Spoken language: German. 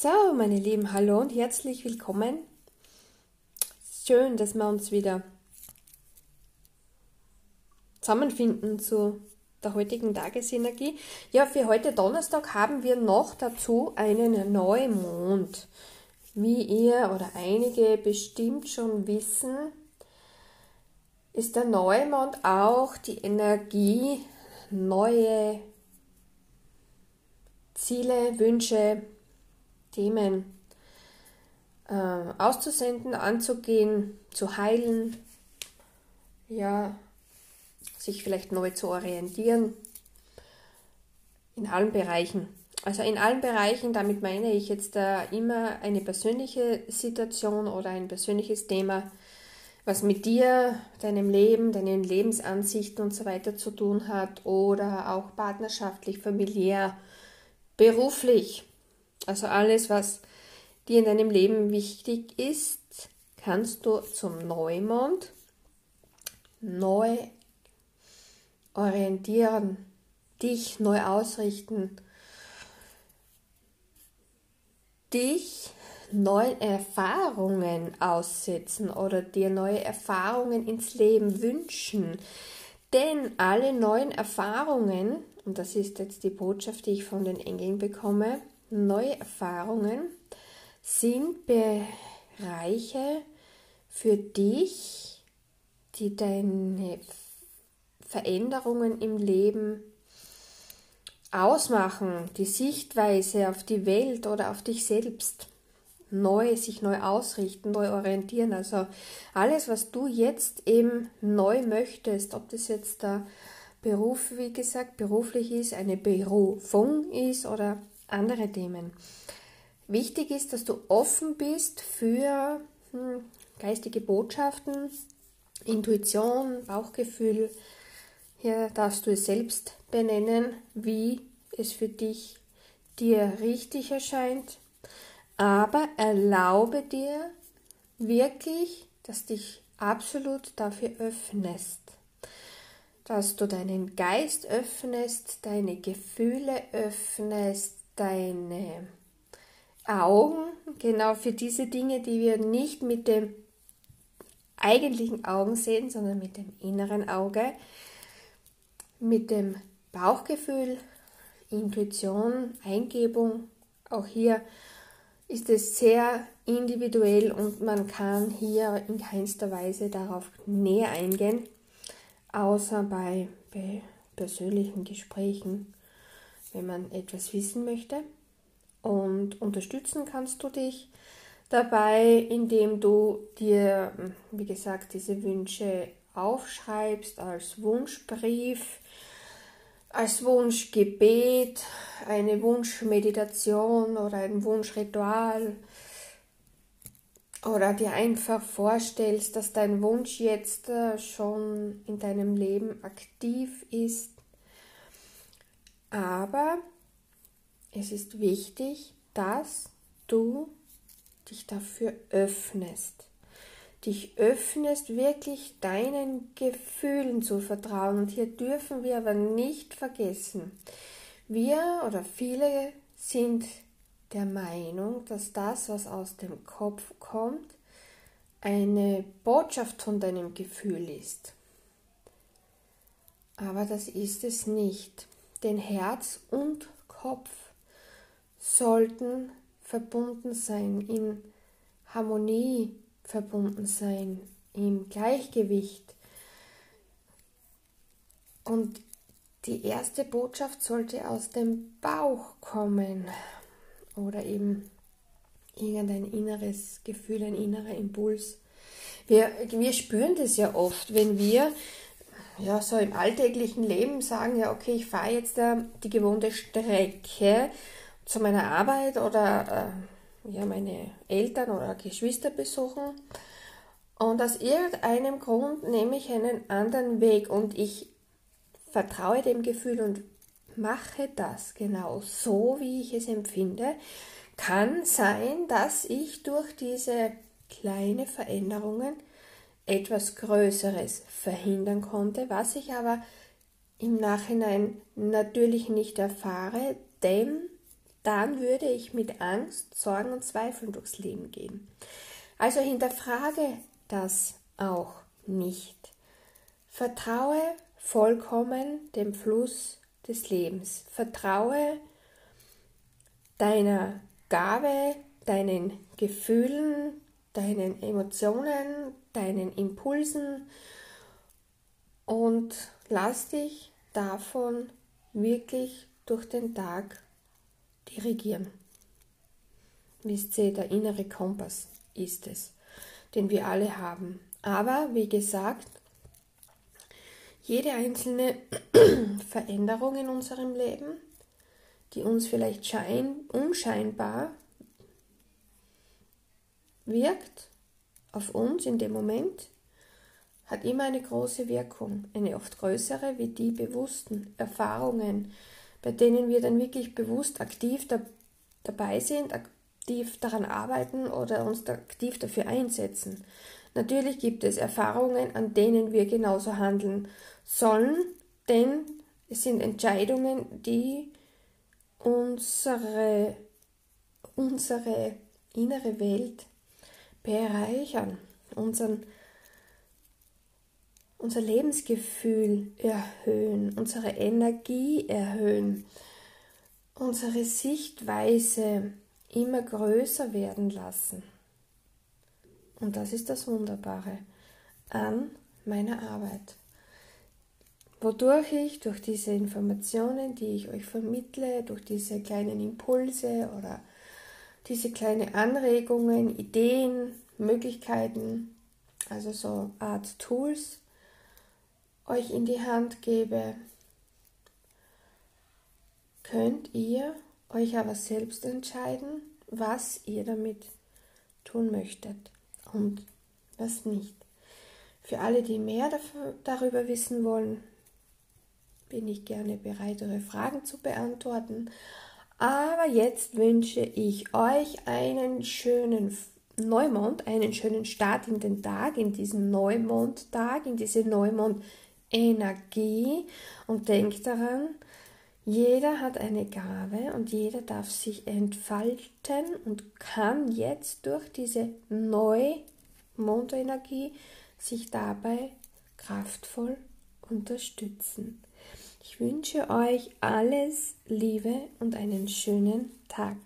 So, meine Lieben, hallo und herzlich willkommen. Schön, dass wir uns wieder zusammenfinden zu der heutigen Tagesenergie. Ja, für heute Donnerstag haben wir noch dazu einen Neumond. Wie ihr oder einige bestimmt schon wissen, ist der Neumond auch die Energie, neue Ziele, Wünsche, Themen äh, auszusenden, anzugehen, zu heilen, ja, sich vielleicht neu zu orientieren, in allen Bereichen. Also in allen Bereichen, damit meine ich jetzt äh, immer eine persönliche Situation oder ein persönliches Thema, was mit dir, deinem Leben, deinen Lebensansichten und so weiter zu tun hat oder auch partnerschaftlich, familiär, beruflich. Also alles, was dir in deinem Leben wichtig ist, kannst du zum Neumond neu orientieren, dich neu ausrichten, dich neuen Erfahrungen aussetzen oder dir neue Erfahrungen ins Leben wünschen. Denn alle neuen Erfahrungen, und das ist jetzt die Botschaft, die ich von den Engeln bekomme, neue Erfahrungen sind Bereiche für dich, die deine Veränderungen im Leben ausmachen, die Sichtweise auf die Welt oder auf dich selbst neu, sich neu ausrichten, neu orientieren. Also alles, was du jetzt eben neu möchtest, ob das jetzt der Beruf, wie gesagt, beruflich ist, eine Berufung ist oder andere Themen. Wichtig ist, dass du offen bist für hm, geistige Botschaften, Intuition, Bauchgefühl. Hier darfst du es selbst benennen, wie es für dich dir richtig erscheint. Aber erlaube dir wirklich, dass dich absolut dafür öffnest. Dass du deinen Geist öffnest, deine Gefühle öffnest, deine Augen, genau für diese Dinge, die wir nicht mit dem eigentlichen Augen sehen, sondern mit dem inneren Auge, mit dem Bauchgefühl, Intuition, Eingebung. Auch hier ist es sehr individuell und man kann hier in keinster Weise darauf näher eingehen, außer bei, bei persönlichen Gesprächen, wenn man etwas wissen möchte. Und unterstützen kannst du dich dabei, indem du dir, wie gesagt, diese Wünsche aufschreibst als Wunschbrief, als Wunschgebet, eine Wunschmeditation oder ein Wunschritual oder dir einfach vorstellst, dass dein Wunsch jetzt äh, schon in deinem Leben aktiv ist. Aber es ist wichtig, dass du dich dafür öffnest. Dich öffnest, wirklich deinen Gefühlen zu vertrauen. Und hier dürfen wir aber nicht vergessen, wir oder viele sind der Meinung, dass das, was aus dem Kopf kommt, eine Botschaft von deinem Gefühl ist. Aber das ist es nicht. Denn Herz und Kopf sollten verbunden sein, in Harmonie verbunden sein, im Gleichgewicht. Und die erste Botschaft sollte aus dem Bauch kommen oder eben irgendein inneres Gefühl, ein innerer Impuls. Wir, wir spüren das ja oft, wenn wir ja so im alltäglichen Leben sagen, ja okay, ich fahre jetzt äh, die gewohnte Strecke zu meiner Arbeit oder äh, ja, meine Eltern oder Geschwister besuchen. Und aus irgendeinem Grund nehme ich einen anderen Weg und ich vertraue dem Gefühl und mache das genau so, wie ich es empfinde. Kann sein, dass ich durch diese kleinen Veränderungen etwas Größeres verhindern konnte, was ich aber im Nachhinein natürlich nicht erfahre, denn dann würde ich mit Angst, Sorgen und Zweifeln durchs Leben gehen. Also hinterfrage das auch nicht. Vertraue vollkommen dem Fluss des Lebens. Vertraue deiner Gabe, deinen Gefühlen, deinen Emotionen, deinen Impulsen und lass dich davon wirklich durch den Tag dirigieren. Wisst ihr, der innere Kompass ist es, den wir alle haben. Aber wie gesagt, jede einzelne Veränderung in unserem Leben, die uns vielleicht schein, unscheinbar wirkt auf uns in dem Moment, hat immer eine große Wirkung, eine oft größere wie die bewussten Erfahrungen, bei denen wir dann wirklich bewusst aktiv da, dabei sind, aktiv daran arbeiten oder uns da aktiv dafür einsetzen. Natürlich gibt es Erfahrungen, an denen wir genauso handeln sollen, denn es sind Entscheidungen, die unsere, unsere innere Welt bereichern, unseren, unser Lebensgefühl erhöhen, unsere Energie erhöhen, unsere Sichtweise immer größer werden lassen. Und das ist das Wunderbare an meiner Arbeit. Wodurch ich durch diese Informationen, die ich euch vermittle, durch diese kleinen Impulse oder diese kleinen Anregungen, Ideen, Möglichkeiten, also so Art Tools, euch in die Hand gebe, könnt ihr euch aber selbst entscheiden, was ihr damit tun möchtet und was nicht. Für alle, die mehr darüber wissen wollen, bin ich gerne bereit, eure Fragen zu beantworten. Aber jetzt wünsche ich euch einen schönen Neumond, einen schönen Start in den Tag, in diesen Neumondtag, in diese Neumond-Energie und denkt daran, jeder hat eine Gabe und jeder darf sich entfalten und kann jetzt durch diese Neumondenergie sich dabei kraftvoll unterstützen. Ich wünsche euch alles Liebe und einen schönen Tag.